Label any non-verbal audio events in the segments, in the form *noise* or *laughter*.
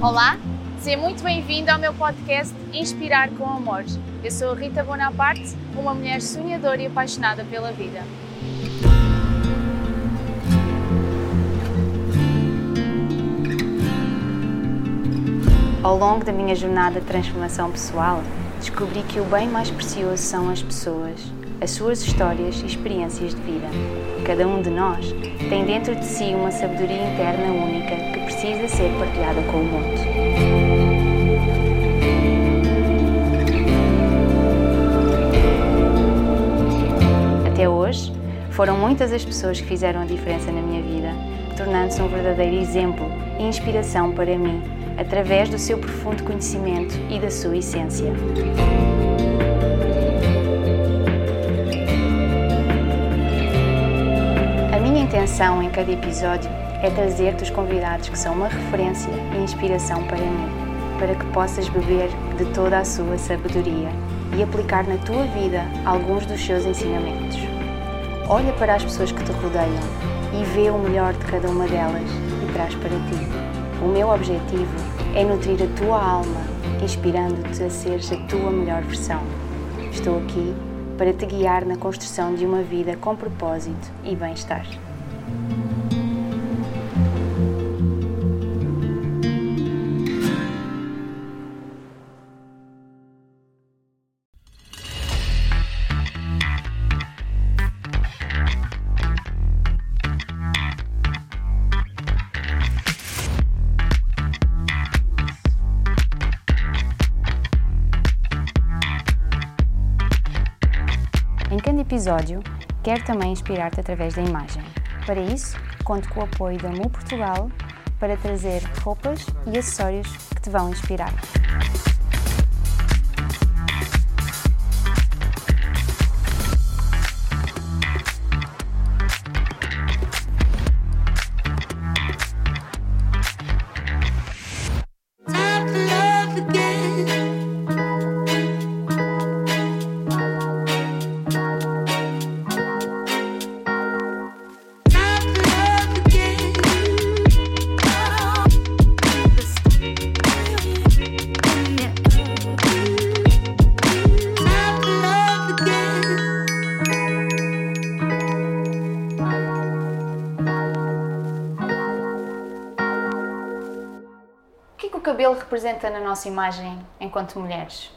Olá, seja muito bem-vindo ao meu podcast Inspirar com Amor. Eu sou Rita Bonaparte, uma mulher sonhadora e apaixonada pela vida. Ao longo da minha jornada de transformação pessoal, descobri que o bem mais precioso são as pessoas, as suas histórias e experiências de vida. Cada um de nós tem dentro de si uma sabedoria interna única que precisa ser partilhada com o mundo. Até hoje, foram muitas as pessoas que fizeram a diferença na minha vida, tornando-se um verdadeiro exemplo e inspiração para mim, através do seu profundo conhecimento e da sua essência. Intenção em cada episódio é trazer-te os convidados que são uma referência e inspiração para mim, para que possas beber de toda a sua sabedoria e aplicar na tua vida alguns dos seus ensinamentos. Olha para as pessoas que te rodeiam e vê o melhor de cada uma delas e traz para ti. O meu objetivo é nutrir a tua alma, inspirando-te a seres a tua melhor versão. Estou aqui para te guiar na construção de uma vida com propósito e bem-estar. Episódio, quero também inspirar-te através da imagem. Para isso, conto com o apoio da Mu Portugal para trazer roupas e acessórios que te vão inspirar. Cabelo representa na nossa imagem enquanto mulheres?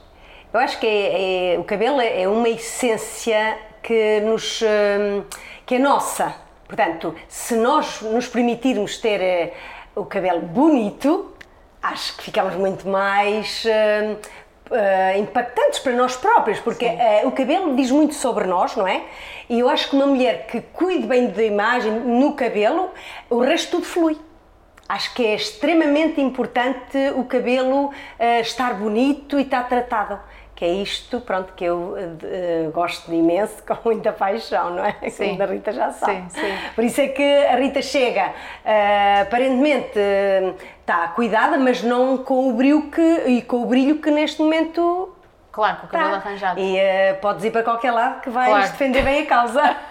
Eu acho que é- é- o cabelo é uma essência que nos hum, que é nossa. Portanto, se nós nos permitirmos ter eh, o cabelo bonito, acho que ficamos muito mais eh, impactantes para nós próprios, porque eh, o cabelo diz muito sobre nós, não é? E eu acho que uma mulher que cuide bem da imagem no cabelo, o resto tudo flui. Acho que é extremamente importante o cabelo eh, estar bonito e estar tratado. Que é isto, pronto, que eu eh, gosto de imenso, *laughs* com muita paixão, não é? Sim. Como a Rita já sabe. Sim, sim. Por isso é que a Rita chega, eh, aparentemente está cuidada, mas não com o brilho que, e com o brilho que neste momento Claro, com o cabelo está. arranjado. E eh, podes ir para qualquer lado que vais Claro. defender bem a causa. *laughs*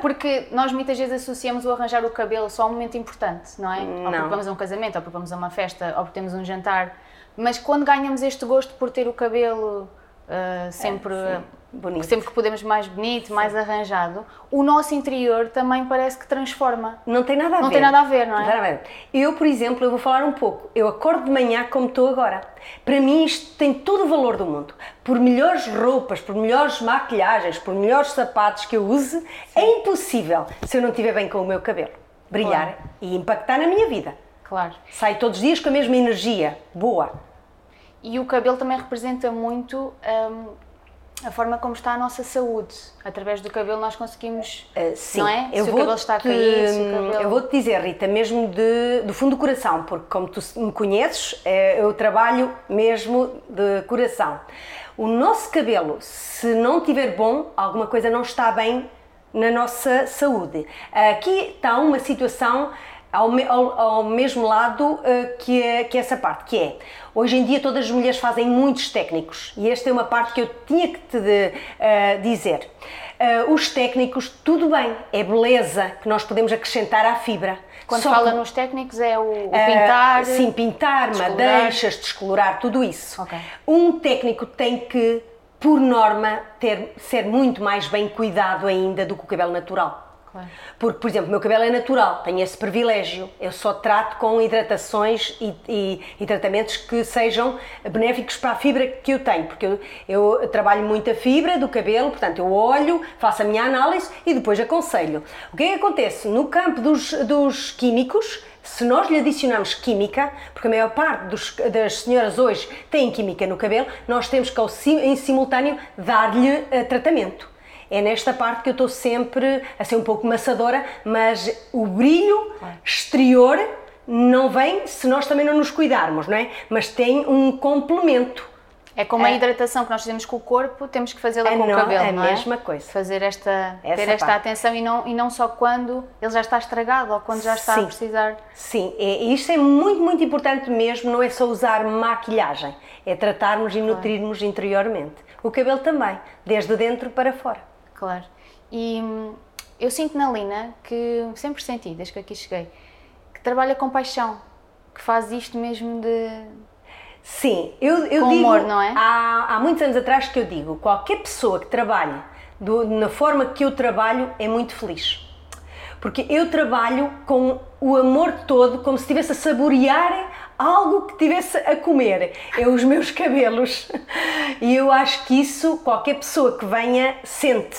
Porque nós muitas vezes associamos o arranjar o cabelo só a um momento importante, não é? Ou Não. porque vamos a um casamento, ou porque vamos a uma festa, ou porque temos um jantar. Mas quando ganhamos este gosto por ter o cabelo ah, sempre, É. Bonito. sempre que podemos mais bonito, mais arranjado, o nosso interior também parece que transforma. Não tem nada a Não ver. tem nada a ver, não é? ver. Eu, por exemplo, eu vou falar um pouco. Eu acordo de manhã como estou agora. Para mim isto tem todo o valor do mundo. Por melhores roupas, por melhores maquilhagens, por melhores sapatos que eu use, é impossível se eu não estiver bem com o meu cabelo. Brilhar Claro. e impactar na minha vida. Claro. Saio todos os dias com a mesma energia, boa. E o cabelo também representa muito hum, a forma como está a nossa saúde. Através do cabelo nós conseguimos, Uh, sim, não é? eu se o vou cabelo está a cair, se o cabelo... Eu vou-te dizer, Rita, mesmo de, do fundo do coração, porque como tu me conheces, eh, eu trabalho mesmo de coração. O nosso cabelo, se não estiver bom, alguma coisa não está bem na nossa saúde. Aqui está uma situação ao, ao- ao mesmo lado eh, que, é, que é essa parte, que é, hoje em dia todas as mulheres fazem muitos técnicos, e esta é uma parte que eu tinha que te de- eh, dizer. Eh, os técnicos, tudo bem, é beleza que nós podemos acrescentar à fibra. Quando Só fala que- nos técnicos é o, o pintar. sim, pintar, descolorar. madeixas, descolorar, tudo isso. Ok. Um técnico tem que, por norma, ter, ser muito mais bem cuidado ainda do que o cabelo natural. Claro. Porque, por exemplo, o meu cabelo é natural, tenho esse privilégio. Eu só trato com hidratações e, e- e tratamentos que sejam benéficos para a fibra que eu tenho, porque eu, eu trabalho muito a fibra do cabelo, portanto, eu olho, faço a minha análise e depois aconselho. O que é que acontece? No campo dos, dos químicos, se nós lhe adicionarmos química, porque a maior parte dos- das senhoras hoje têm química no cabelo, nós temos que, em simultâneo, dar-lhe eh, tratamento. É nesta parte que eu estou sempre a ser um pouco maçadora, mas o brilho exterior não vem se nós também não nos cuidarmos, não é? Mas tem um complemento. É como a É. hidratação que nós fazemos com o corpo, temos que fazê-la É com não- o cabelo, a não é? mesma coisa. Fazer esta, Essa ter esta parte. atenção e não, e não só quando ele já está estragado ou quando já está Sim. a precisar. Sim, e isto é muito, muito importante mesmo, não é só usar maquilhagem, é tratarmos e nutrirmos interiormente. O cabelo também, desde dentro para fora. Claro. E hum, eu sinto na Lina que sempre senti, desde que aqui cheguei, que trabalha com paixão, que faz isto mesmo de. Sim, eu, eu Com digo, humor, não é? há, há muitos anos atrás que eu digo, qualquer pessoa que trabalhe do- na forma que eu trabalho é muito feliz. Porque eu trabalho com o amor todo, como se estivesse a saborear algo que estivesse a comer. É os meus cabelos. E eu acho que isso qualquer pessoa que venha sente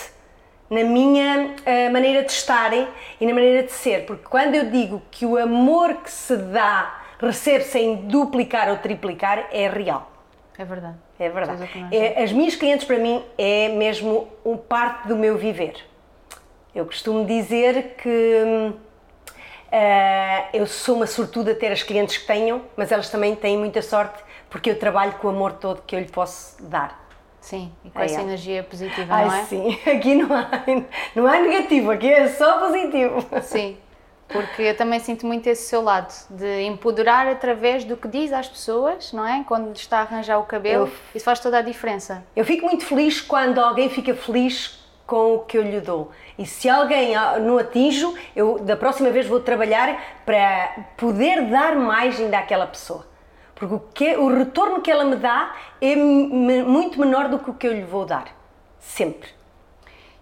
na minha eh, maneira de estar e na maneira de ser. Porque quando eu digo que o amor que se dá recebe sem duplicar ou triplicar, é real. É verdade. É verdade. É, as minhas clientes, para mim, é mesmo um parte do meu viver. Eu costumo dizer que ah, eu sou uma sortuda a ter as clientes que tenho, mas elas também têm muita sorte porque eu trabalho com o amor todo que eu lhe posso dar. Sim, e com Ai, essa é. energia positiva, Ai, não é? sim, *laughs* aqui não há, não há negativo, aqui é só positivo. Sim, porque eu também sinto muito esse seu lado, de empoderar através do que diz às pessoas, não é? Quando lhe está a arranjar o cabelo, Eu- isso faz toda a diferença. Eu fico muito feliz quando alguém fica feliz com o que eu lhe dou. E se alguém ah, não atinjo, eu da próxima vez vou trabalhar para poder dar mais ainda àquela pessoa. Porque o, que, o retorno que ela me dá é muito menor do que o que eu lhe vou dar. Sempre.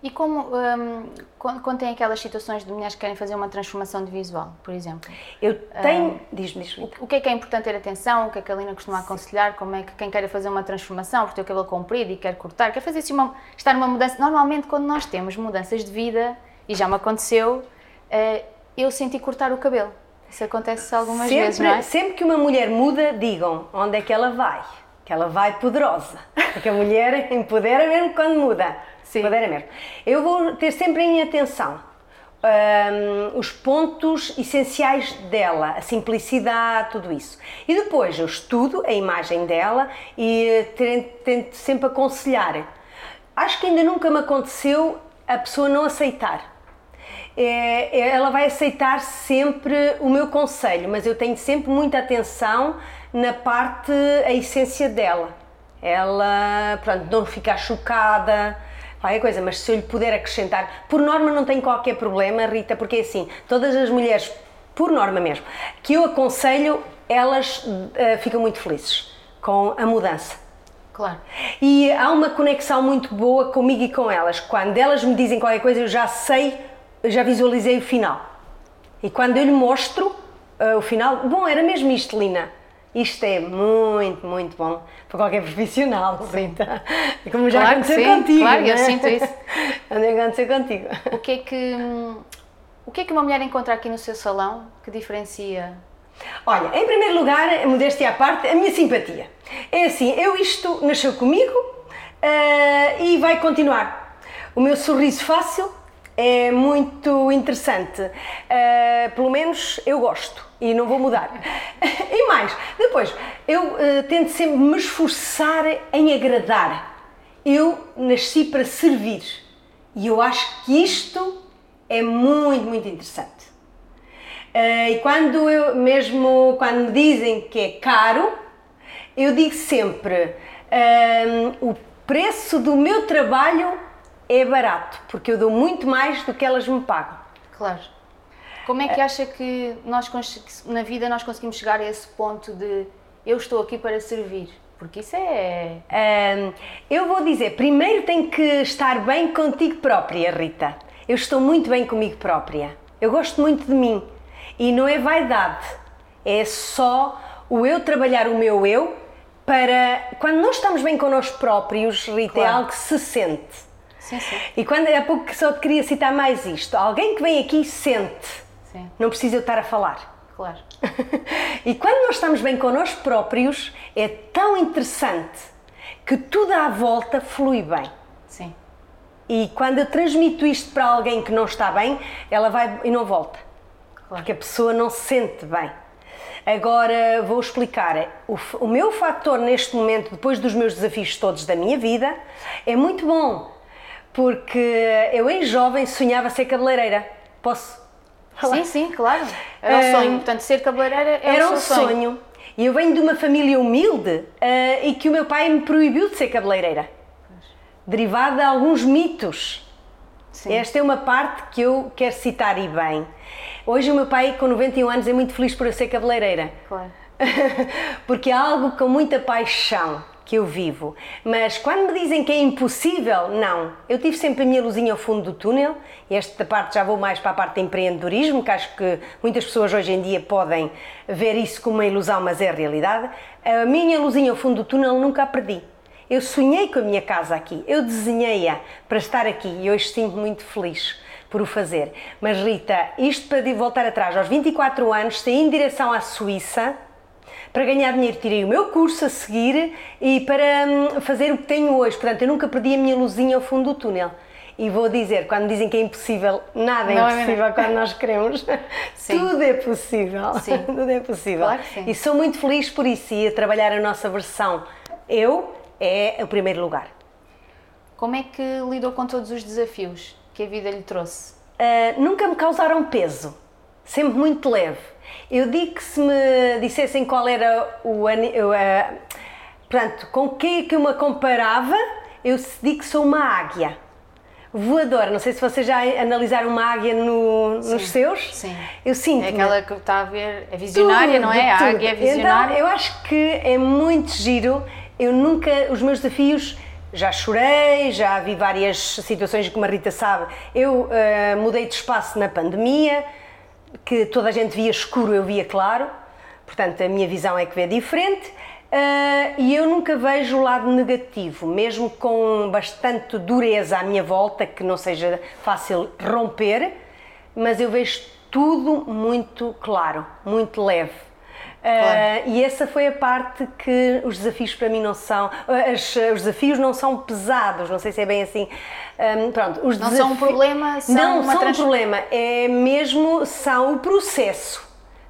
E como, hum, quando, tem aquelas situações de mulheres que querem fazer uma transformação de visual, por exemplo, Eu tenho. Diz-me, diz-me. o que é que é importante ter atenção, o que é que a Lina costuma aconselhar, como é que quem queira fazer uma transformação, porque tem o cabelo comprido e quer cortar, quer fazer assim uma, estar numa mudança, normalmente quando nós temos mudanças de vida, e já me aconteceu, eh, eu senti cortar o cabelo. Isso acontece algumas sempre, vezes, não é? sempre que uma mulher muda, digam onde é que ela vai. Que ela vai poderosa. Porque a mulher *laughs* empodera mesmo quando muda. Sim. Empodera mesmo. Eu vou ter sempre em atenção hum, os pontos essenciais dela, a simplicidade, tudo isso. E depois eu estudo a imagem dela e tento, tento sempre aconselhar. Acho que ainda nunca me aconteceu a pessoa não aceitar é, é- ela vai aceitar sempre o meu conselho, mas eu tenho sempre muita atenção na parte, a essência dela. Ela, pronto, não ficar chocada, qualquer coisa, mas se eu lhe puder acrescentar, por norma não tem qualquer problema, Rita, porque é assim, todas as mulheres, por norma mesmo, que eu aconselho, elas eh, ficam muito felizes com a mudança. Claro. E há uma conexão muito boa comigo e com elas. Quando elas me dizem qualquer coisa, eu já sei, eu já visualizei o final. E quando eu lhe mostro ah, o final, bom, era mesmo isto, Lina. Isto é muito, muito bom para qualquer *laughs* profissional, Rita. Como já Claro aconteceu sim, contigo. claro, eu né? sinto isso. *laughs* Quando aconteceu contigo. O que é que o que é que uma mulher encontra aqui no seu salão que diferencia? Olha, em primeiro lugar, modéstia à parte, a minha simpatia. É assim, eu isto nasceu comigo ah, e vai continuar. O meu sorriso fácil é muito interessante. Ah, pelo menos eu gosto e não vou mudar. *laughs* e mais, depois, eu ah, tento sempre me esforçar em agradar. Eu nasci para servir e eu acho que isto é muito, muito interessante. Eh, e quando eu, mesmo quando me dizem que é caro, eu digo sempre: ehm, o preço do meu trabalho é barato, porque eu dou muito mais do que elas me pagam. Claro. Como é que acha que nós na vida nós conseguimos chegar a esse ponto de eu estou aqui para servir? Porque isso é. Ahm, eu vou dizer, primeiro tem que estar bem contigo própria, Rita. Eu estou muito bem comigo própria. Eu gosto muito de mim. E não é vaidade, é só o eu trabalhar o meu eu para. Quando nós estamos bem connosco próprios, Rita, é Claro. algo que se sente. Sim, sim. E quando há pouco só te queria citar mais isto: alguém que vem aqui sente, Sim, não precisa eu estar a falar. claro. *laughs* e quando nós estamos bem connosco próprios, é tão interessante que tudo à volta flui bem. Sim. E quando eu transmito isto para alguém que não está bem, ela vai e não volta. Claro. Porque a pessoa não se sente bem. Agora vou explicar. O, o meu fator neste momento, depois dos meus desafios todos da minha vida, é muito bom. Porque eu, em jovem, sonhava ser cabeleireira. Posso? falar? Sim, sim, claro. Era Eh, sonho. Portanto, ser cabeleireira é Era o um sonho. sonho. E eu venho de uma família humilde eh, e que o meu pai me proibiu de ser cabeleireira. Derivado de alguns mitos. Sim. Esta é uma parte que eu quero citar e bem. Hoje o meu pai, com 91 anos, é muito feliz por eu ser cabeleireira. Claro. *laughs* Porque é algo com muita paixão que eu vivo. Mas quando me dizem que é impossível, não. Eu tive sempre a minha luzinha ao fundo do túnel. Esta parte já vou mais para a parte de empreendedorismo, que acho que muitas pessoas hoje em dia podem ver isso como uma ilusão, mas é a realidade. A minha luzinha ao fundo do túnel nunca a perdi. Eu sonhei com a minha casa aqui, eu desenhei-a para estar aqui e hoje sinto muito feliz por o fazer. Mas Rita, isto para voltar atrás, aos 24 anos, saí em direção à Suíça, para ganhar dinheiro tirei o meu curso a seguir e para hum, fazer o que tenho hoje. Portanto, eu nunca perdi a minha luzinha ao fundo do túnel. E vou dizer, quando dizem que é impossível, nada é Não é impossível quando nós queremos. *laughs* *laughs* Sim. Tudo é possível. Sim. *laughs* Tudo é possível. Claro que sim. E sou muito feliz por isso e a trabalhar a nossa versão. Eu é o primeiro lugar. Como é que lidou com todos os desafios que a vida lhe trouxe? Uh, nunca me causaram peso, sempre muito leve. Eu digo que se me dissessem qual era o. uh, portanto, com que é que eu me comparava, eu digo que sou uma águia. Voadora, não sei se vocês já analisaram uma águia no- nos seus. sim. Eu sinto É aquela que está a ver, é visionária, não é? A tudo. águia é visionária. Então, eu acho que é muito giro. Eu nunca, os meus desafios, já chorei, já vi várias situações, como a Rita sabe. Eu eh, mudei de espaço na pandemia, que toda a gente via escuro, eu via claro. Portanto, a minha visão é que vê diferente. Eh, e eu nunca vejo o lado negativo, mesmo com bastante dureza à minha volta, que não seja fácil romper, mas eu vejo tudo muito claro, muito leve. Uh, e essa foi a parte que os desafios para mim não são. as- os desafios não são pesados, não sei se é bem assim. Um, pronto, os Não são um problema, são não são trans- um problema, é mesmo são o processo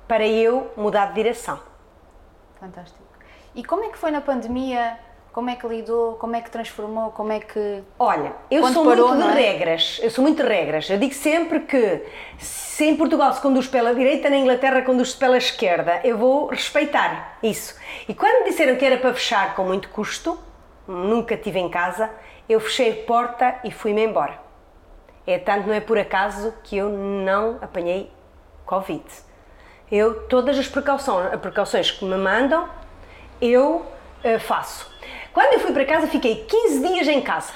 para eu mudar de direção. Fantástico. E como é que foi na pandemia? Como é que lidou? Como é que transformou? Como é que. Olha, eu sou parou, muito de é? regras. Eu sou muito de regras. Eu digo sempre que se em Portugal se conduz pela direita, na Inglaterra conduz-se pela esquerda. Eu vou respeitar isso. E quando me disseram que era para fechar com muito custo, nunca tive em casa, eu fechei a porta e fui-me embora. É tanto, não é por acaso que eu não apanhei Covid. Eu, todas as precauções, precauções que me mandam, eu eh, faço. Quando eu fui para casa, fiquei 15 dias em casa.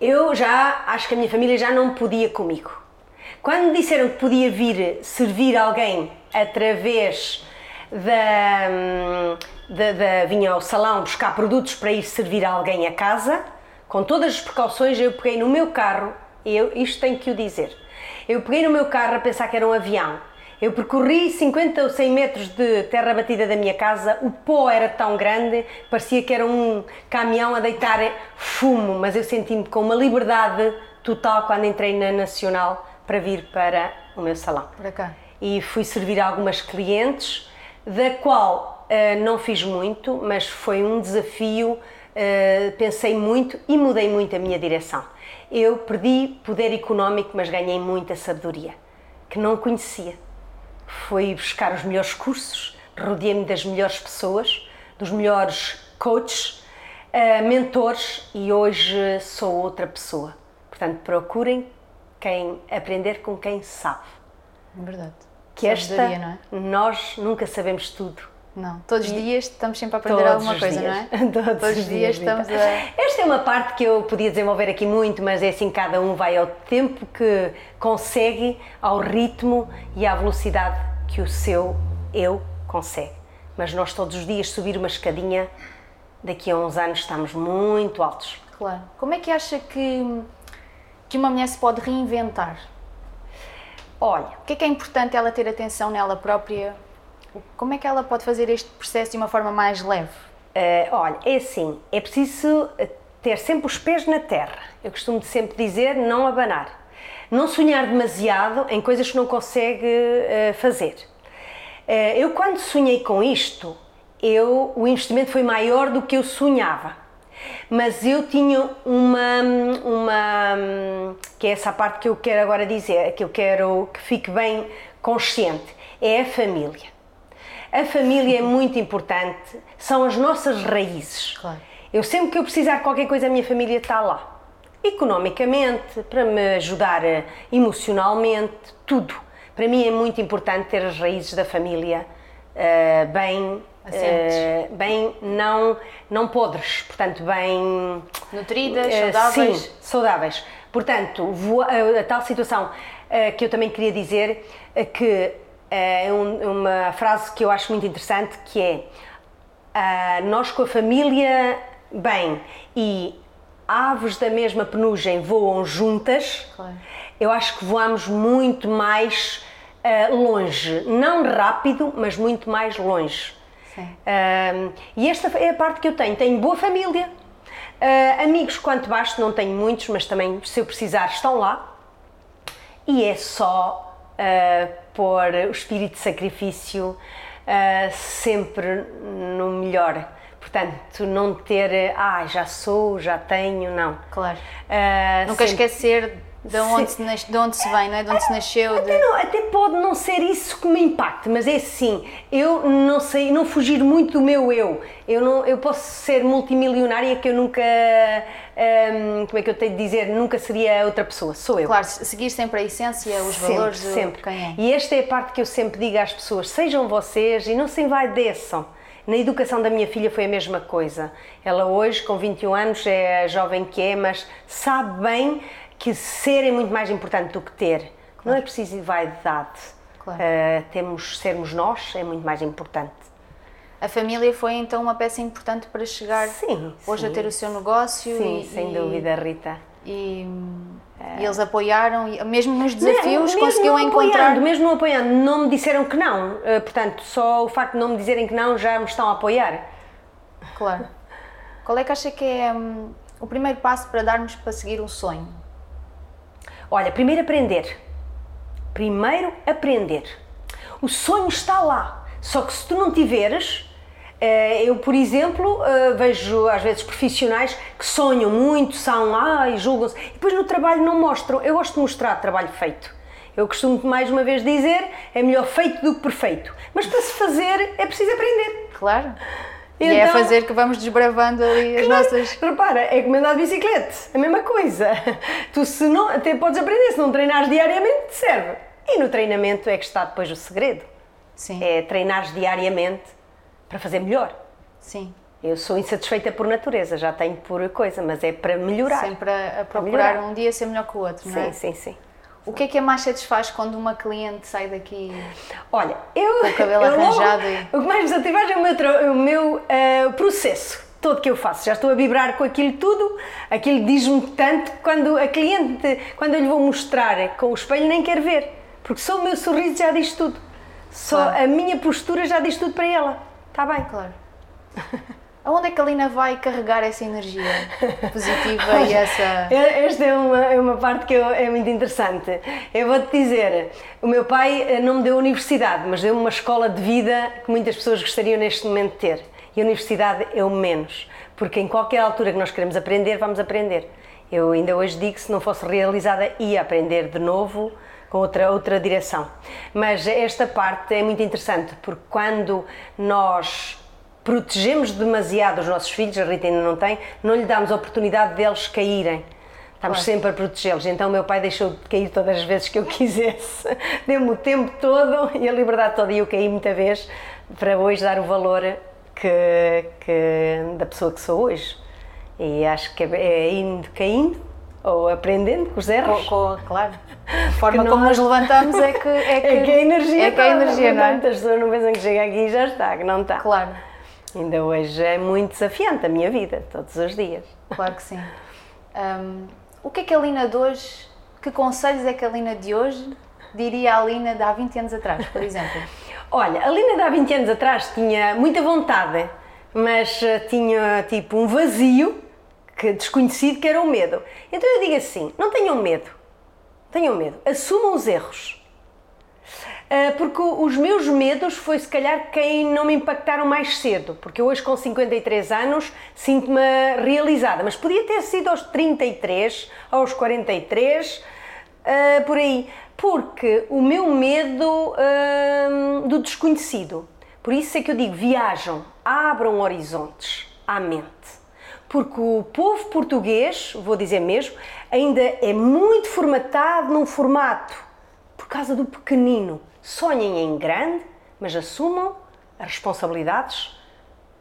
Eu já acho que a minha família já não podia comigo. Quando me disseram que podia vir servir alguém através da, hum, da, da- vinha ao salão buscar produtos para ir servir alguém a casa, com todas as precauções, eu peguei no meu carro, eu, isto tenho que o dizer, eu peguei no meu carro a pensar que era um avião. Eu percorri 50 ou 100 metros de terra batida da minha casa, o pó era tão grande, parecia que era um caminhão a deitar fumo, mas eu senti-me com uma liberdade total quando entrei na Nacional para vir para o meu salão Para cá. e fui servir a algumas clientes, da qual eh, não fiz muito, mas foi um desafio, eh, pensei muito e mudei muito a minha direção. Eu perdi poder económico, mas ganhei muita sabedoria, que não conhecia. Foi buscar os melhores cursos, rodeei-me das melhores pessoas, dos melhores coaches, eh, mentores e hoje sou outra pessoa. Portanto, procurem quem aprender com quem sabe. Verdade. Que esta Sabedoria, não é? nós nunca sabemos tudo. Não. Todos os dias estamos sempre a aprender Todos alguma coisa, dias. não é? *laughs* Todos, os dias Rita. estamos a. *laughs* Esta é uma parte que eu podia desenvolver aqui muito, mas é assim, cada um vai ao tempo que consegue, ao ritmo e à velocidade que o seu eu consegue. Mas nós todos os dias subir uma escadinha, daqui a uns anos estamos muito altos. Claro. Como é que acha que, que uma mulher se pode reinventar? Olha, O que é que é importante ela ter atenção nela própria? Como é que ela pode fazer este processo de uma forma mais leve? Eh, olha, é assim, é preciso eh, ter sempre os pés na terra. Eu costumo sempre dizer não abanar. Não sonhar demasiado em coisas que não consegue eh, fazer. Eh, eu quando sonhei com isto, eu, o investimento foi maior do que eu sonhava. Mas eu tinha uma, uma, que é essa parte que eu quero agora dizer, que eu quero que fique bem consciente, é a família. A família é muito importante, são as nossas raízes. Claro. Eu sempre que eu precisar de qualquer coisa, a minha família está lá. Economicamente, para me ajudar eh, emocionalmente, tudo. Para mim é muito importante ter as raízes da família eh, bem, eh, bem não, não podres, portanto, bem Nutridas, eh, saudáveis? Sim, saudáveis. Portanto, voa- a, a tal situação eh, que eu também queria dizer que é um- uma frase que eu acho muito interessante que é ah, nós com a família bem e aves da mesma penugem voam juntas, Claro. eu acho que voamos muito mais ah, longe, não rápido, mas muito mais longe. Ah, e esta é a parte que eu tenho. Tenho boa família, ah, amigos quanto basto, não tenho muitos, mas também se eu precisar estão lá. E é só ah, pôr o espírito de sacrifício ah, sempre no melhor. Portanto, não ter, ah, já sou, já tenho, não. Claro. Ah, Nunca sempre- esquecer de onde, se nas- de onde se vem, não é? De onde se nasceu. Até, De... não- até pode não ser isso que me impacte, mas é assim, eu não sei, não fugir muito do meu eu. Eu, não, eu posso ser multimilionária que eu nunca, hum, como é que eu tenho de dizer, nunca seria outra pessoa, sou eu. Claro, seguir sempre a essência, os Sempre, valores do sempre. quem é. E esta é a parte que eu sempre digo às pessoas: sejam vocês e não se envaideçam. Na educação da minha filha foi a mesma coisa. Ela hoje, com 21 anos, é a jovem que é, mas sabe bem que ser é muito mais importante do que ter. Não é preciso vaidade. Claro. Ah, temos sermos nós é muito mais importante. A família foi então uma peça importante para chegar Sim, hoje sim. a ter o seu negócio Sim, e, sem dúvida, Rita. E, e eles apoiaram, mesmo nos desafios Mesmo conseguiu não encontrar. Mesmo não apoiando, não me disseram que não. Ah, portanto, só o facto de não me dizerem que não já me estão a apoiar. Claro. Qual é que acha que é hum, o primeiro passo para darmos para seguir um sonho? Olha, primeiro aprender. Primeiro aprender. O sonho está lá. Só que se tu não tiveres, eh, eu, por exemplo, eh, vejo às vezes profissionais que sonham muito, são, ai, julgam-se, e depois no trabalho não mostram. Eu gosto de mostrar trabalho feito. Eu costumo mais uma vez dizer, é melhor feito do que perfeito. Mas para se fazer é preciso aprender. Claro. E é Então- fazer que vamos desbravando ali as Claro, nossas. Repara, é como andar de bicicleta, a mesma coisa. Tu se não, até podes aprender, se não treinares diariamente, te serve. E no treinamento é que está depois o segredo. Sim, É treinares diariamente para fazer melhor. sim. Eu sou insatisfeita por natureza, já tenho por coisa, mas é para melhorar. Sempre a, a procurar melhorar. um dia ser melhor que o outro, não é? Sim, sim, sim. O que é que a mais satisfaz quando uma cliente sai daqui? Olha, eu. Com o cabelo eu logo- arranjado e- O que mais me satisfaz é o meu, o meu eh, processo todo que eu faço. Já estou a vibrar com aquilo tudo, aquilo diz-me tanto quando a cliente, quando eu lhe vou mostrar com o espelho, nem quer ver. Porque só o meu sorriso já diz tudo. Só Claro. a minha postura já diz tudo para ela. Está bem? Claro. *laughs* Aonde é que a Lina vai carregar essa energia positiva e *laughs* essa. Esta é uma, é uma parte que eu- é muito interessante. Eu vou-te dizer, o meu pai eh, não me deu universidade, mas deu-me uma escola de vida que muitas pessoas gostariam neste momento de ter. E a universidade é o menos, porque em qualquer altura que nós queremos aprender, vamos aprender. Eu ainda hoje digo que se não fosse realizada, ia aprender de novo com outra, outra direção. Mas esta parte é muito interessante, porque quando nós protegemos demasiado os nossos filhos, a Rita ainda não tem, não lhe damos a oportunidade deles caírem. Estamos Claro. sempre a protegê-los. Então, meu pai deixou de cair todas as vezes que eu *laughs* quisesse. Deu-me o tempo todo e a liberdade toda. E eu caí muita vez para hoje dar o valor que, que- da pessoa que sou hoje. E acho que é, é indo caindo ou aprendendo com os erros. Com, com- claro. *laughs* A forma como nos levantamos é que é que, *laughs* É que a energia é que a energia, não é? portanto, as pessoas não pensam que chega aqui e já está, que não está. Claro, Ainda hoje é muito desafiante a minha vida, todos os dias. claro que sim. Hum, o que é que a Lina de hoje, que conselhos é que a Lina de hoje diria à Lina de há 20 anos atrás, por exemplo? *laughs* Olha, a Lina de há 20 anos atrás tinha muita vontade, mas eh, tinha tipo um vazio que, desconhecido que era o medo. Então eu digo assim: não tenham medo, tenham medo, assumam os erros. Ah, porque os meus medos foi se calhar quem não me impactaram mais cedo, porque hoje com 53 anos sinto-me realizada, mas podia ter sido aos 33, aos 43, ah, por aí, porque o meu medo ah, do desconhecido, por isso é que eu digo, viajam, abram horizontes à mente. Porque o povo português, vou dizer mesmo, ainda é muito formatado num formato por causa do pequenino. Sonhem em grande, mas assumam as responsabilidades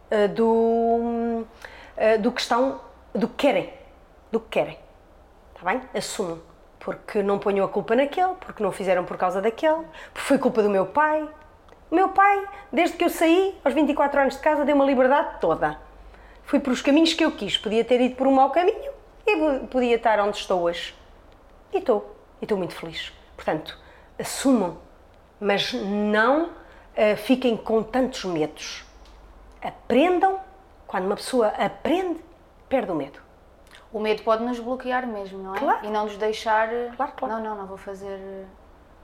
eh, do, eh, do que estão, do que querem, do que querem. Está bem? Assumam. Porque não ponham a culpa naquele, porque não fizeram por causa daquele, porque foi culpa do meu pai. O meu pai, desde que eu saí, aos 24 anos de casa, deu uma liberdade toda. Fui por os caminhos que eu quis. Podia ter ido por um mau caminho e po- podia estar onde estou hoje. E estou. E estou muito feliz. Portanto, assumam, mas não eh, fiquem com tantos medos. Aprendam. Quando uma pessoa aprende, perde o medo. O medo pode nos bloquear mesmo, não é? Claro. E não nos deixar. Claro, claro. Não, não, não vou fazer.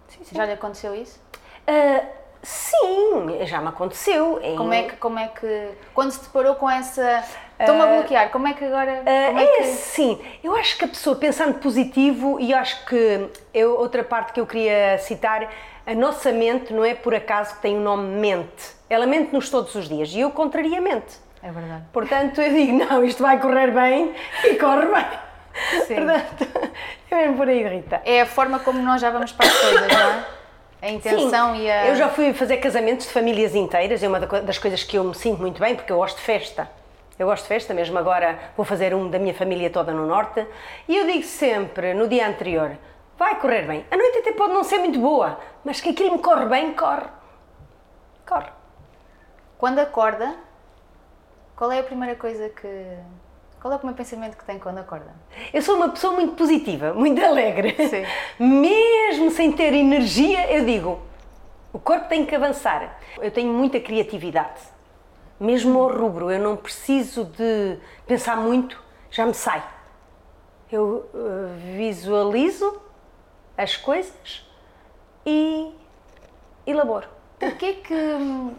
Sim, sim. Já lhe aconteceu isso? Ah, sim, já me aconteceu. Em- Como é que, como é que, quando se deparou com essa, estou-me a bloquear, como é que agora, como é é que, assim, eu acho que a pessoa pensando positivo, e acho que eu, outra parte que eu queria citar, a nossa mente não é por acaso que tem o nome mente. Ela mente-nos todos os dias e eu contraria a mente. é verdade, Portanto, eu digo, não, isto vai correr bem e corre bem. Sim. Portanto, é mesmo por aí, Rita. é a forma como nós já vamos para as coisas, não é? A intenção Sim, e a... Eu já fui fazer casamentos de famílias inteiras, é uma das coisas que eu me sinto muito bem, porque eu gosto de festa. Eu gosto de festa, mesmo agora vou fazer um da minha família toda no Norte. E eu digo sempre, no dia anterior, vai correr bem. A noite até pode não ser muito boa, mas que aquilo me corre bem, corre. Corre. Quando acorda, qual é a primeira coisa que... Qual é o primeiro pensamento que tem quando acorda? Eu sou uma pessoa muito positiva, muito alegre. Sim. *laughs* Mesmo sem ter energia, eu digo: o corpo tem que avançar. Eu tenho muita criatividade. Mesmo ao rubro, eu não preciso de pensar muito, já me sai. Eu eh, visualizo as coisas e elaboro. O que é que... hum,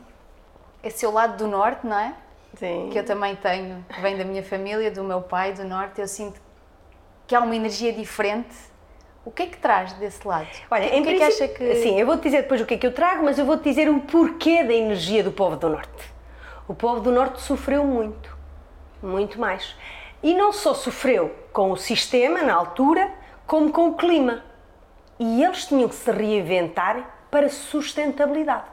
Esse seu lado do norte, não é? Sim. que eu também tenho, que vem da minha família, do meu pai, do norte, eu sinto que há uma energia diferente. O que é que traz desse lado? Olha, o que, o é que acha que. Sim, eu vou-te dizer depois o que é que eu trago, mas eu vou-te dizer o porquê da energia do povo do Norte. O povo do Norte sofreu muito, muito mais. E não só sofreu com o sistema na altura, como com o clima. E eles tinham que se reinventar para sustentabilidade.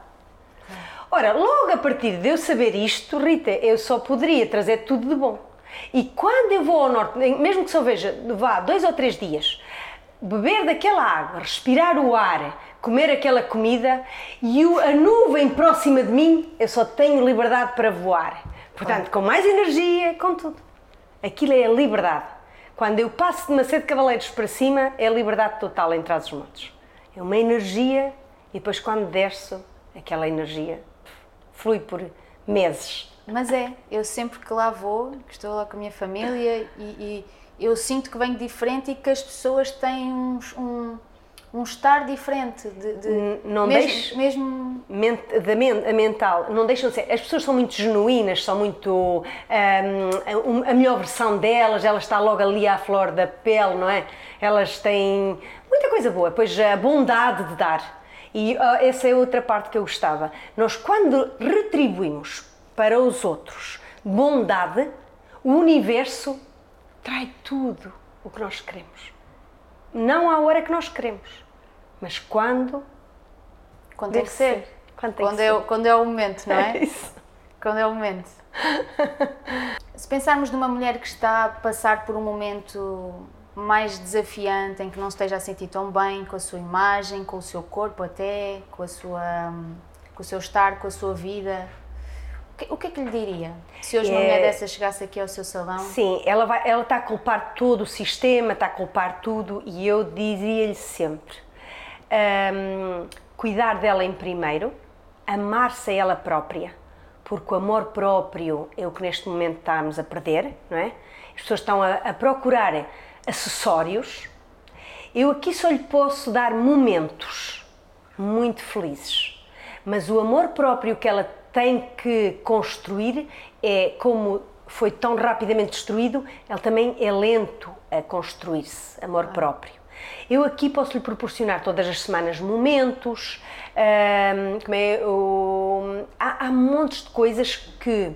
Ora, logo a partir de eu saber isto, Rita, eu só poderia trazer tudo de bom. E quando eu vou ao norte, mesmo que só veja, vá dois ou três dias, beber daquela água, respirar o ar, comer aquela comida e a nuvem próxima de mim, eu só tenho liberdade para voar. Portanto, com mais energia, com tudo. Aquilo é a liberdade. Quando eu passo de Macedo Cavaleiros para cima, é liberdade total em trás os montes. É uma energia e depois quando desço, aquela energia flui por meses. Mas é, eu sempre que lá vou, que estou lá com a minha família e, e eu sinto que venho diferente e que as pessoas têm uns- um, um estar diferente. De, de- não mesmo, deixes- mesmo Mente- da men- a mental, não deixam de ser. As pessoas são muito genuínas, são muito. ahm, a, a melhor versão delas, ela está logo ali à flor da pele, não é? Elas têm muita coisa boa, depois a bondade de dar. E ah, essa é outra parte que eu gostava. Nós, quando retribuímos para os outros bondade, o universo trai tudo o que nós queremos. Não à hora que nós queremos, mas quando Quando tem que ser. Quando tem Quando que é, ser. o- quando é o momento, não é? *laughs* Isso. Quando é o momento. *laughs* Se pensarmos numa mulher que está a passar por um momento mais desafiante, em que não esteja a sentir tão bem com a sua imagem, com o seu corpo até, com, a sua, com o seu estar, com a sua vida, o que, o que é que lhe diria? Se hoje uma É- mulher dessa chegasse aqui ao seu salão, Sim, ela, vai, ela está a culpar todo o sistema, está a culpar tudo e eu dizia-lhe sempre: hum, cuidar dela em primeiro, amar-se a ela própria, porque o amor próprio é o que neste momento estamos a perder, não é? As pessoas estão a, a procurar acessórios. Eu aqui só lhe posso dar momentos muito felizes, mas o amor próprio que ela tem que construir é como foi tão rapidamente destruído, ele também é lento a construir-se, amor próprio. Eu aqui posso lhe proporcionar todas as semanas momentos, hum, como é, há, há montes de coisas que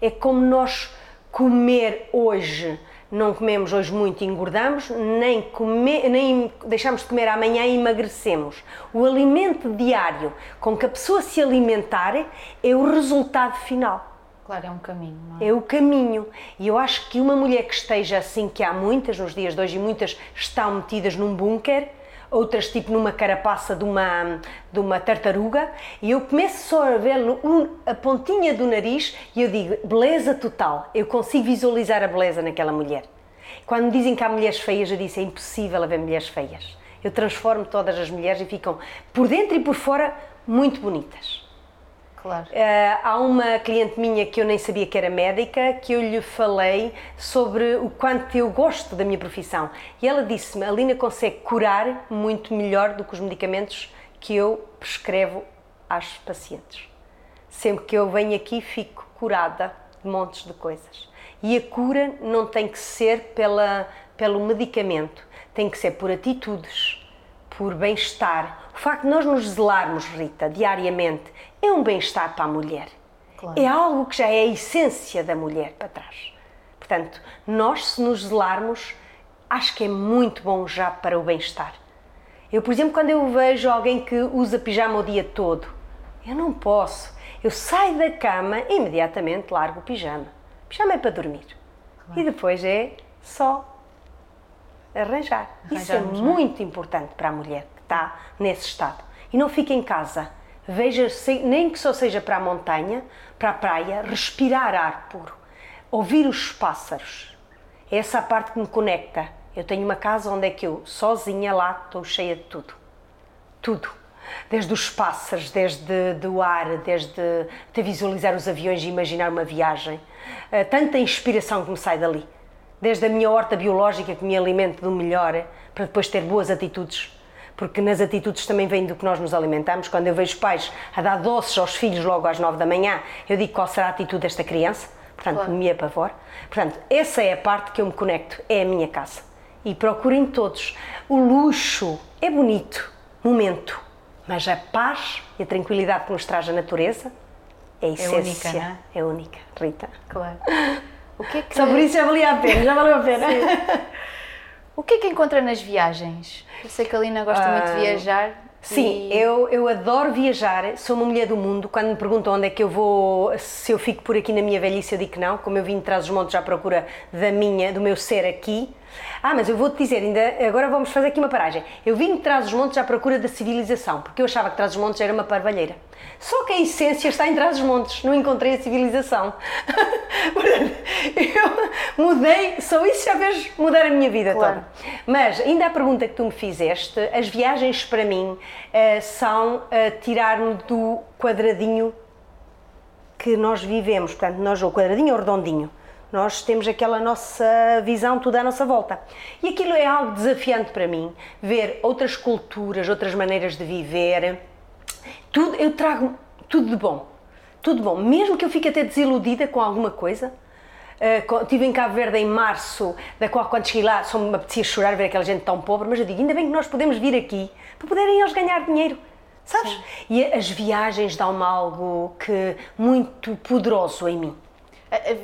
é como nós comer hoje não comemos hoje muito e engordamos, nem, come, nem deixamos de comer amanhã e emagrecemos. O alimento diário com que a pessoa se alimentar é o resultado final. Claro, é um caminho, é? É o caminho. E eu acho que uma mulher que esteja assim, que há muitas nos dias de hoje, e muitas estão metidas num bunker, outras tipo numa carapaça de uma, de uma tartaruga, e eu começo só a ver um- a pontinha do nariz e eu digo, beleza total, eu consigo visualizar a beleza naquela mulher. Quando me dizem que há mulheres feias, eu disse, é impossível haver mulheres feias. Eu transformo todas as mulheres e ficam por dentro e por fora muito bonitas. Claro. Uh, há uma cliente minha que eu nem sabia que era médica, que eu lhe falei sobre o quanto eu gosto da minha profissão. E ela disse-me: a Lina consegue curar muito melhor do que os medicamentos que eu prescrevo às pacientes. Sempre que eu venho aqui, fico curada de montes de coisas. E a cura não tem que ser pela, pelo medicamento, tem que ser por atitudes, por bem-estar. O facto de nós nos zelarmos, Rita, diariamente, é um bem-estar para a mulher. Claro. É algo que já é a essência da mulher para trás. Portanto, nós, se nos zelarmos, acho que é muito bom já para o bem-estar. Eu, por exemplo, quando eu vejo alguém que usa pijama o dia todo, eu não posso. Eu saio da cama e imediatamente largo o pijama. O pijama é para dormir. E depois é só arranjar. Isso é é? muito importante para a mulher que está nesse estado. E não fique em casa. Veja, nem que só seja para a montanha, para a praia, respirar ar puro, ouvir os pássaros. É essa a parte que me conecta. Eu tenho uma casa onde é que eu, sozinha lá, estou cheia de tudo. Tudo. Desde os pássaros, desde do ar, desde até visualizar os aviões e imaginar uma viagem. Eh, Tanta inspiração que me sai dali. Desde a minha horta biológica que me alimento do melhor, para depois ter boas atitudes. Porque nas atitudes também vem do que nós nos alimentamos. Quando eu vejo pais a dar doces aos filhos logo às nove da manhã, eu digo qual será a atitude desta criança. Portanto, Claro. me apavoro. Portanto, essa é a parte que eu me conecto, é a minha casa. E procurem todos. O luxo é bonito, momento, mas a paz e a tranquilidade que nos traz a natureza é a essência. única, não é? É única, Rita. Claro. *laughs* O que é que, Só por isso já valia a pena, já valeu a pena. *laughs* o que, é que encontra nas viagens? Eu sei que a Lina gosta muito de viajar. Ah, Sim, e- eu, eu adoro viajar, sou uma mulher do mundo. Quando me perguntam onde é que eu vou, se eu fico por aqui na minha velhice, eu digo que não. Como eu vim de trás os montes à procura da minha, do meu ser aqui. Ah, mas eu vou-te dizer, ainda, agora vamos fazer aqui uma paragem. Eu vim de trás os montes à procura da civilização, porque eu achava que trás os montes era uma parvalheira. Só que a essência está em trás os montes, não encontrei a civilização. *laughs* Portanto, eu mudei, só isso já fez mudar a minha vida Claro. toda. Mas, ainda a pergunta que tu me fizeste, as viagens para mim eh, são eh, tirar-me do quadradinho que nós vivemos. Portanto, nós, o quadradinho ou o redondinho. Nós temos aquela nossa visão, tudo à nossa volta. E aquilo é algo desafiante para mim, ver outras culturas, outras maneiras de viver. Tudo, eu trago tudo de bom. Tudo bom. Mesmo que eu fique até desiludida com alguma coisa, Uh, estive em Cabo Verde em março, da qual quando cheguei lá só me apetecia chorar ver aquela gente tão pobre, mas eu digo, ainda bem que nós podemos vir aqui para poderem eles ganhar dinheiro, sabes? E as viagens dão-me algo que muito poderoso em mim.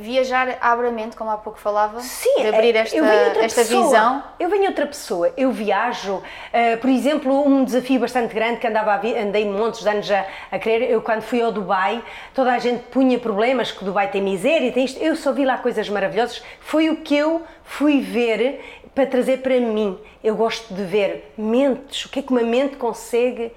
Viajar abre a mente, como há pouco falava, Sim, de abrir é, esta, eu venho outra esta pessoa. visão. Eu venho outra pessoa, eu viajo. eh, por exemplo, um desafio bastante grande que andava andei montes de anos a, a querer, eu quando fui ao Dubai, toda a gente punha problemas, que o Dubai tem miséria, tem isto. Eu só vi lá coisas maravilhosas. Foi o que eu fui ver para trazer para mim. Eu gosto de ver mentes, o que é que uma mente consegue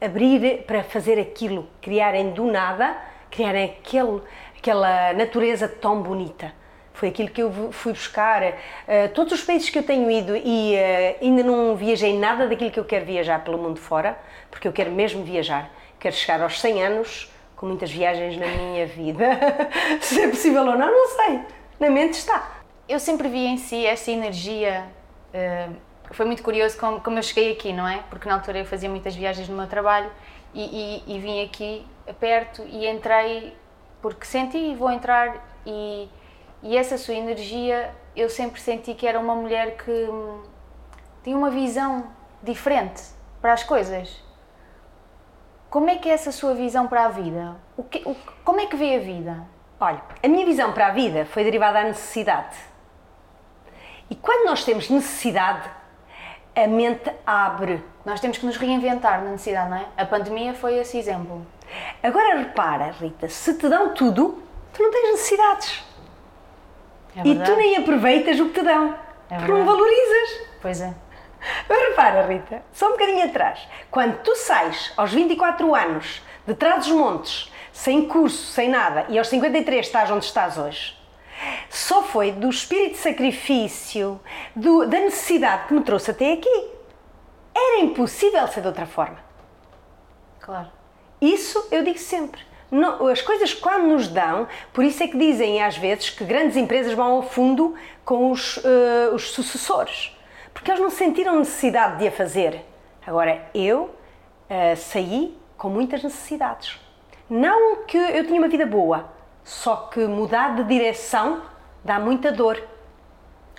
abrir para fazer aquilo, criarem do nada, criarem aquele, aquela natureza tão bonita. Foi aquilo que eu fui buscar. Eh, todos os países que eu tenho ido e eh, ainda não viajei nada daquilo que eu quero viajar pelo mundo fora, porque eu quero mesmo viajar. Quero chegar aos 100 anos com muitas viagens na minha vida. *laughs* Se é possível ou não, não sei. Na mente está. Eu sempre vi em si essa energia. eh, foi muito curioso como, como eu cheguei aqui, não é? Porque na altura eu fazia muitas viagens no meu trabalho e, e- e vim aqui perto e entrei porque senti vou entrar e, e essa sua energia eu sempre senti que era uma mulher que tinha uma visão diferente para as coisas. Como é que é essa sua visão para a vida? O que, o- como é que vê a vida? Olha, a minha visão para a vida foi derivada da necessidade. E quando nós temos necessidade, a mente abre. Nós temos que nos reinventar na necessidade, não é? A pandemia foi esse exemplo. Agora repara, Rita, se te dão tudo, tu não tens necessidades. É e tu nem aproveitas o que te dão. É porque não valorizas. Pois é. Agora repara, Rita, só um bocadinho atrás. Quando tu sais aos 24 anos, de trás dos montes, sem curso, sem nada, e aos 53 estás onde estás hoje, só foi do espírito de sacrifício, do- da necessidade que me trouxe até aqui. Era impossível ser de outra forma. Claro. Isso eu digo sempre. Não- as coisas quando nos dão, por isso é que dizem às vezes que grandes empresas vão ao fundo com os, eh, os sucessores, porque eles não sentiram necessidade de a fazer. Agora eu eh, saí com muitas necessidades. Não que eu tinha uma vida boa, só que mudar de direção dá muita dor.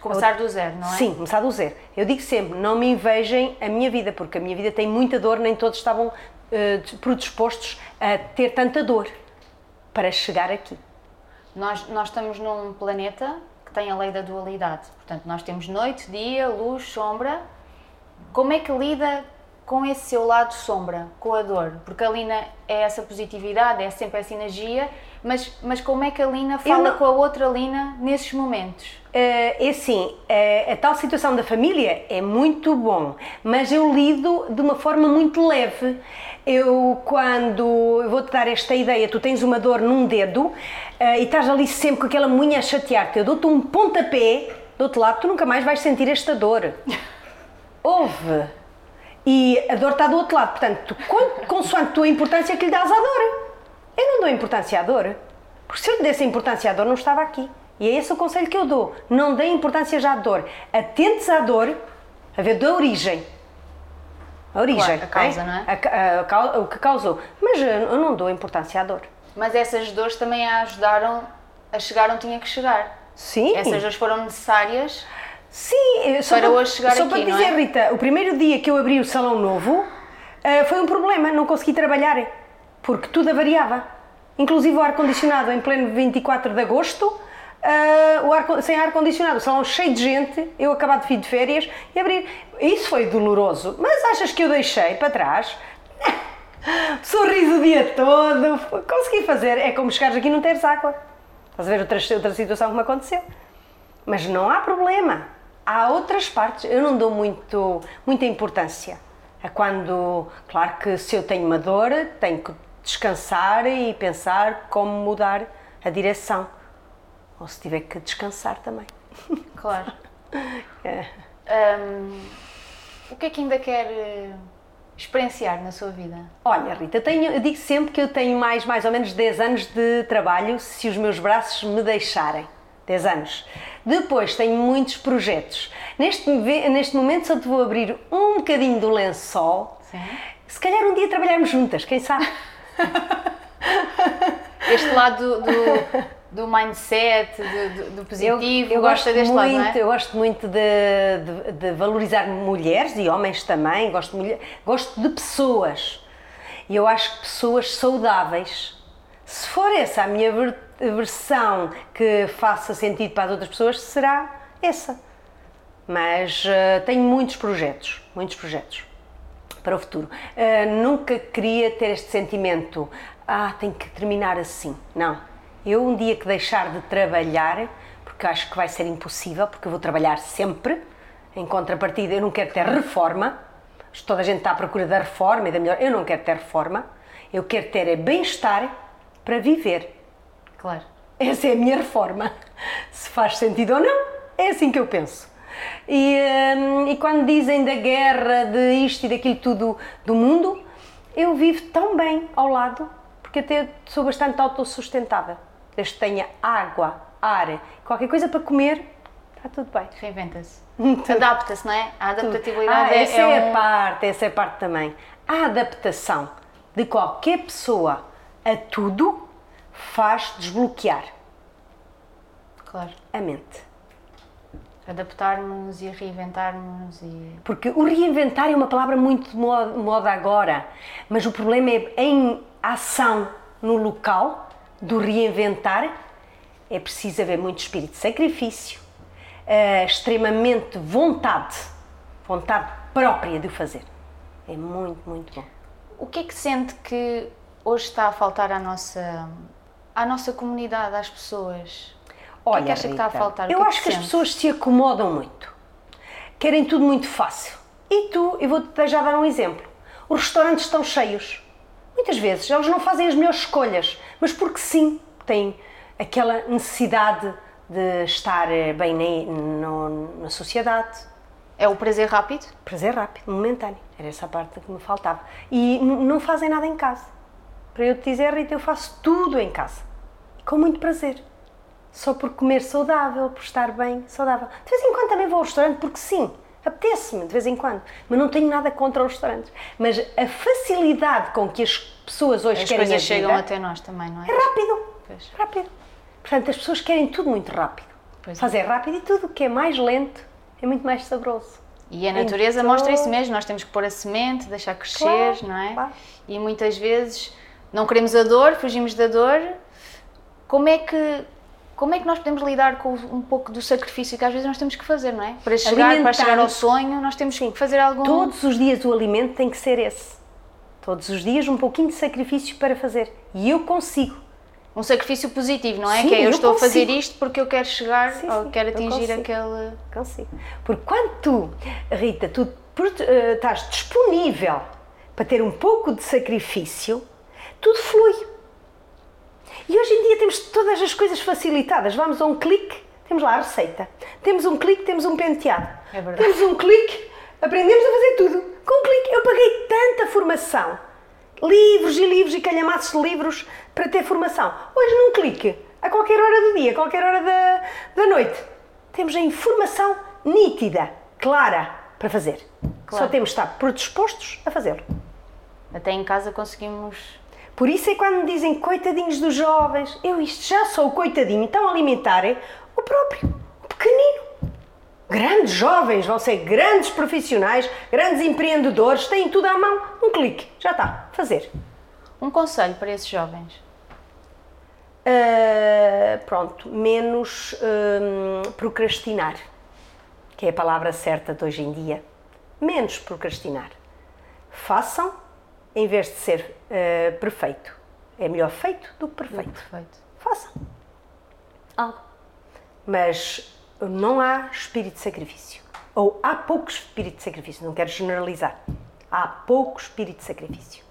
Começar do zero, não é? Sim, começar do zero. Eu digo sempre, não me invejem a minha vida, porque a minha vida tem muita dor, nem todos estavam eh, predispostos a ter tanta dor para chegar aqui. Nós, nós estamos num planeta que tem a lei da dualidade. Portanto, nós temos noite, dia, luz, sombra. Como é que lida com esse seu lado sombra, com a dor? Porque a Lina é essa positividade, é sempre essa energia, mas, mas como é que a Lina fala não- com a outra Lina nesses momentos? Eh, É assim, eh, a tal situação da família é muito bom, mas eu lido de uma forma muito leve. Eu, quando eu vou-te dar esta ideia, tu tens uma dor num dedo eh, e estás ali sempre com aquela unha a chatear-te, eu dou-te um pontapé do outro lado, tu nunca mais vais sentir esta dor. *laughs* Houve. E a dor está do outro lado, portanto, tu, consoante a tua importância que lhe dás à dor. Eu não dou importância à dor, porque se eu lhe desse importância à dor, não estava aqui. E é esse o conselho que eu dou. Não dê importância já à dor. Atentes à dor, a ver da origem. A origem. Claro, a causa, não é? A a cau- o que causou. Mas eh, eu não dou importância à dor. Mas essas dores também a ajudaram a chegar onde tinha que chegar. Sim. Essas dores foram necessárias. Sim, eh, só Para hoje chegar só aqui, para não dizer, é? Rita, o primeiro dia que eu abri o salão novo eh, foi um problema, não consegui trabalhar, porque tudo avariava. Inclusive o ar-condicionado em pleno 24 de agosto, eh, o ar, sem ar-condicionado, o salão cheio de gente, eu acabado de vir de férias e abrir. Isso foi doloroso, mas achas que eu deixei para trás? *laughs* Sorriso o dia todo, consegui fazer. É como chegares aqui e não teres água. Estás a ver outra, outra situação que me aconteceu. Mas não há problema. Há outras partes. Eu não dou muito, muita importância a quando. Claro que se eu tenho uma dor, tenho que descansar e pensar como mudar a direção. Ou se tiver que descansar também. Claro. *laughs* É. Hum, o que é que ainda quer eh, experienciar na sua vida? Olha, Rita, tenho- eu digo sempre que eu tenho mais, mais ou menos 10 anos de trabalho se os meus braços me deixarem. 10 anos. Depois tenho muitos projetos. Neste, neste momento só te vou abrir um bocadinho do lençol. Sim. Se calhar um dia trabalharmos juntas, quem sabe? *laughs* Este lado do, do mindset, do, do- positivo, eu gosta gosto deste muito, lado, não é? Eu gosto muito de, de- de valorizar mulheres e homens também. Gosto, de mulher- gosto de pessoas. E eu acho que pessoas saudáveis. Se for essa a minha ver- versão que faça sentido para as outras pessoas, será essa. Mas eh, tenho muitos projetos, muitos projetos para o futuro. Eh, nunca queria ter este sentimento, ah, tenho que terminar assim. Não. Eu um dia que deixar de trabalhar, porque acho que vai ser impossível, porque eu vou trabalhar sempre, em contrapartida eu não quero ter reforma, toda a gente está à procura da reforma e da melhor, eu não quero ter reforma, eu quero ter é bem-estar para viver. Claro. Essa é a minha reforma. Se faz sentido ou não, é assim que eu penso. E, hum, e quando dizem da guerra, de isto e daquilo tudo do mundo, eu vivo tão bem ao lado, porque até sou bastante autossustentável. Desde que tenha água, ar, qualquer coisa para comer, está tudo bem. Reinventa-se. Adapta-se, não é? A adaptabilidade Ah, é, essa é é, um- a parte, essa é a parte também. A adaptação de qualquer pessoa a tudo faz desbloquear Claro. a mente. Adaptar-nos e reinventar-nos e. Porque o reinventar é uma palavra muito de moda, moda agora, mas o problema é em ação no local do reinventar é preciso haver muito espírito de sacrifício, eh, extremamente vontade, vontade própria de o fazer. É muito, muito bom. O que é que sente que hoje está a faltar à nossa, à nossa comunidade, às pessoas? O que é que acha que está a Rita, faltar? Eu que é que acho que as sente? pessoas se acomodam muito. Querem tudo muito fácil. E tu, eu vou-te já dar um exemplo. Os restaurantes estão cheios. Muitas vezes eles não fazem as melhores escolhas, mas porque sim, têm aquela necessidade de estar eh, bem na, no- na sociedade. É o prazer rápido? Prazer rápido, momentâneo. Era essa a parte que me faltava. E não fazem nada em casa. Para eu te dizer, Rita, eu faço tudo em casa. Com muito prazer. Só por comer saudável, por estar bem saudável. De vez em quando também vou ao restaurante, porque sim, apetece-me de vez em quando. Mas não tenho nada contra os restaurantes. Mas a facilidade com que as pessoas hoje As querem coisas a chegam vida até nós também, não é? é rápido. Pois. Rápido. Portanto, as pessoas querem tudo muito rápido. Pois é. Fazer rápido e tudo o que é mais lento é muito mais saboroso. E a natureza Então- mostra isso mesmo, nós temos que pôr a semente, deixar crescer, Claro, não é? claro. E muitas vezes não queremos a dor, fugimos da dor. Como é que como é que nós podemos lidar com um pouco do sacrifício que às vezes nós temos que fazer, não é? Para chegar, para chegar ao sonho, nós temos que fazer algum Todos os dias o alimento tem que ser esse. Todos os dias um pouquinho de sacrifício para fazer. E eu consigo. um sacrifício positivo, não é? Sim, que é eu, eu estou a fazer consigo. isto porque eu quero chegar Sim, ou sim, quero atingir consigo. aquele Consigo. Porque quando tu, Rita, tu eh, estás disponível para ter um pouco de sacrifício, tudo flui. E hoje em dia temos todas as coisas facilitadas. Vamos a um clique, temos lá a receita. Temos um clique, temos um penteado. É verdade. Temos um clique, aprendemos a fazer tudo. Com um clique, eu paguei tanta formação. Livros e livros e calhamaços de livros para ter formação. Hoje, num clique, a qualquer hora do dia, a qualquer hora da, da noite, temos a informação nítida, clara, para fazer. Claro. Só temos de estar predispostos a fazê-lo. até em casa conseguimos Por isso é quando me dizem coitadinhos dos jovens, eu isto já sou o coitadinho, estão a alimentarem o próprio, o pequenino. Grandes jovens vão ser grandes profissionais, grandes empreendedores, têm tudo à mão, um clique, já está, fazer. um conselho para esses jovens. Ah, pronto, menos hum, procrastinar, que é a palavra certa de hoje em dia. Menos procrastinar. Façam em vez de ser ah, perfeito. É melhor feito do que perfeito. Perfeito. Façam. Algo. Mas não há espírito de sacrifício. Ou há pouco espírito de sacrifício, não quero generalizar. Há pouco espírito de sacrifício.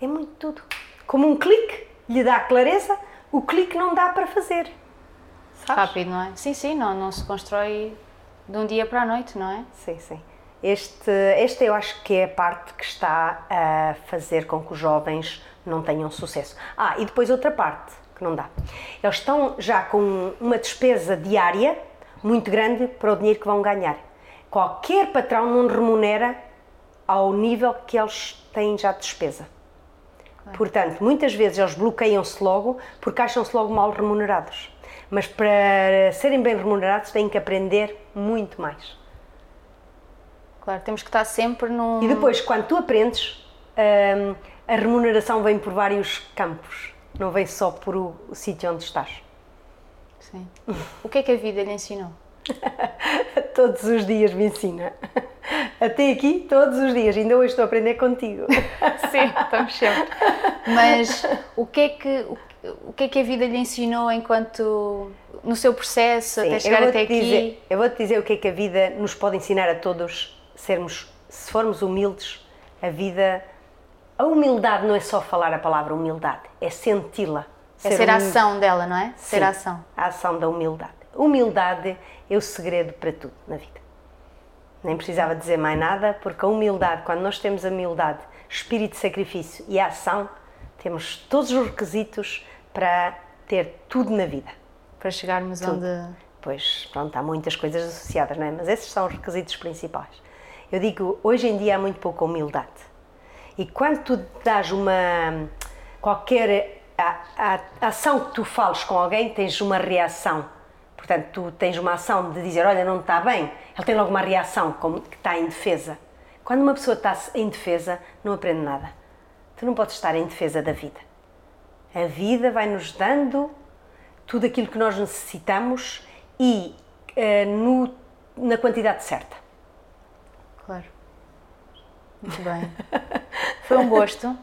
É muito tudo. Como um clique lhe dá clareza, o clique não dá para fazer. Sabes? Rápido, não é? Sim, sim, não, não se constrói de um dia para a noite, não é? Sim, sim. Este, esta eu acho que é a parte que está a fazer com que os jovens não tenham sucesso. Ah, e depois outra parte que não dá. Eles estão já com uma despesa diária muito grande para o dinheiro que vão ganhar. Qualquer patrão não remunera ao nível que eles têm já de despesa. Portanto, muitas vezes eles bloqueiam-se logo porque acham-se logo mal remunerados. Mas para serem bem remunerados têm que aprender muito mais. Claro, temos que estar sempre num. E depois, quando tu aprendes, hum, a remuneração vem por vários campos, não vem só por o, o sítio onde estás. Sim. O que é que a vida lhe ensinou? *laughs* Todos os dias me ensina. Até aqui, todos os dias. Ainda hoje estou a aprender contigo. *laughs* Sim, estamos sempre. Mas o que é que o, que é que a vida lhe ensinou enquanto no seu processo até Sim, chegar eu até aqui? Dizer, eu vou-te dizer o que é que a vida nos pode ensinar a todos, sermos, se formos humildes, a vida... A humildade não é só falar a palavra humildade, é senti-la. É ser a hum- ação dela, não é? Ser Sim, a ação. A ação da humildade. Humildade é o segredo para tudo na vida. Nem precisava dizer mais nada, porque a humildade, quando nós temos a humildade, espírito de sacrifício e a ação, temos todos os requisitos para ter tudo na vida. Para chegarmos onde. Pois, pronto, há muitas coisas associadas, não é? Mas esses são os requisitos principais. Eu digo, hoje em dia há muito pouca humildade. E quando tu dás uma. qualquer a, a- a ação que tu fales com alguém, tens uma reação. Portanto, tu tens uma ação de dizer, olha, não está bem, ele tem logo uma reação, como que está em defesa. Quando uma pessoa está em defesa, não aprende nada. Tu não podes estar em defesa da vida. A vida vai-nos dando tudo aquilo que nós necessitamos e eh, no- na quantidade certa. Claro. Muito bem. Foi um gosto.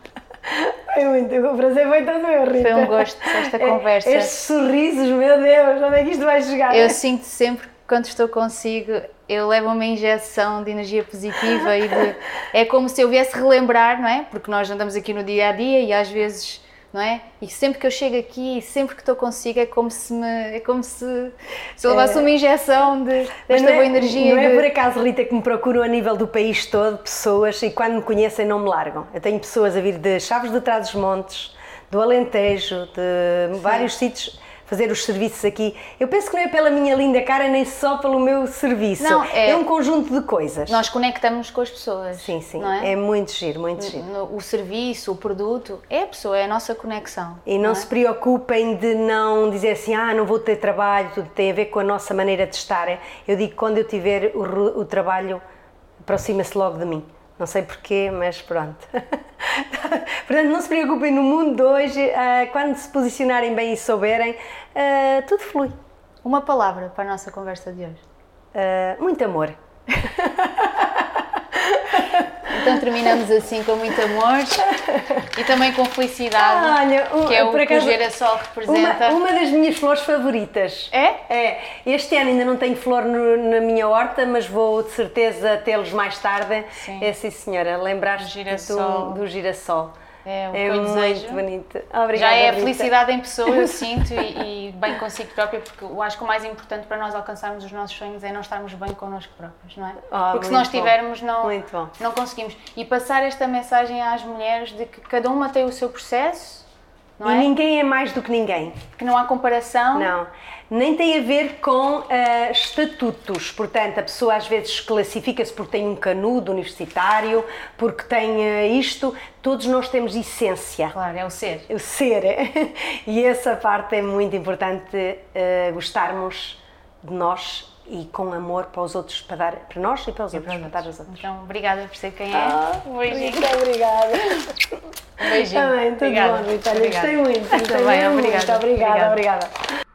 Foi muito, o prazer foi todo meu, Rita. Foi um gosto esta conversa. Estes sorrisos, meu Deus, onde é que isto vai chegar? Eu sinto sempre que quando estou consigo, eu levo uma injeção de energia positiva e de, *laughs* é como se eu viesse relembrar, não é? Porque nós andamos aqui no dia a dia e às vezes, não é? E sempre que eu chego aqui, sempre que estou consigo, é como se me, é como se, se eu levasse uma injeção de, desta é- boa energia. Não é de- por acaso, Rita, que me procuram a nível do país todo pessoas e quando me conhecem não me largam. Eu tenho pessoas a vir de Chaves de Trás-os-Montes, do Alentejo, de vários sítios fazer os serviços aqui. Eu penso que não é pela minha linda cara nem só pelo meu serviço. Não, é- um conjunto de coisas. Nós conectamos com as pessoas. Sim, sim. Não é? é muito giro, muito giro. No- O serviço, o produto, é a pessoa, é a nossa conexão. E não é? se preocupem de não dizer assim, ah, não vou ter trabalho, tudo tem a ver com a nossa maneira de estar. Eu digo que quando eu tiver o, o trabalho, aproxima-se logo de mim. Não sei porquê, mas pronto. *laughs* Portanto, não se preocupem no mundo de hoje, ah, quando se posicionarem bem e souberem, ah, tudo flui. Uma palavra para a nossa conversa de hoje. Ah, muito amor. *laughs* Então terminamos assim com muito amor e também com felicidade, Olha, um- que é o por que acaso, o girassol representa. Uma, uma das minhas flores favoritas. É? É. Este ano ainda não tenho flor no- na minha horta, mas vou de certeza tê-los mais tarde. Sim. É sim, senhora. Lembrar-te do, do girassol. É que é muito desejo. bonito. Obrigada. Já é a Rita. felicidade em pessoa, eu *laughs* sinto, e, e bem consigo própria, porque eu acho que o mais importante para nós alcançarmos os nossos sonhos é nós estarmos bem connosco próprios, não é? Ah, porque se nós bom. tivermos, não, não conseguimos. E passar esta mensagem às mulheres de que cada uma tem o seu processo, não E é? ninguém é mais do que ninguém. Que não há comparação. Não. Nem tem a ver com ah, estatutos. Portanto, a pessoa às vezes classifica-se porque tem um canudo universitário, porque tem ah, isto. Todos nós temos essência. Claro, é o ser. o ser. E essa parte é muito importante eh, gostarmos de nós e com amor para os outros, para dar para nós e para os outros, para dar aos outros. Então, obrigada por ser quem é. Ah, um beijinho. Muito obrigada. Um beijinho. Também, tudo Obrigada. bom, Vitória. Gostei muito. Gostei Também, mesmo obrigada. muito. Obrigada, Obrigada. obrigada.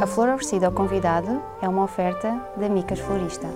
A flor oferecida ao convidado é uma oferta da Micas Florista.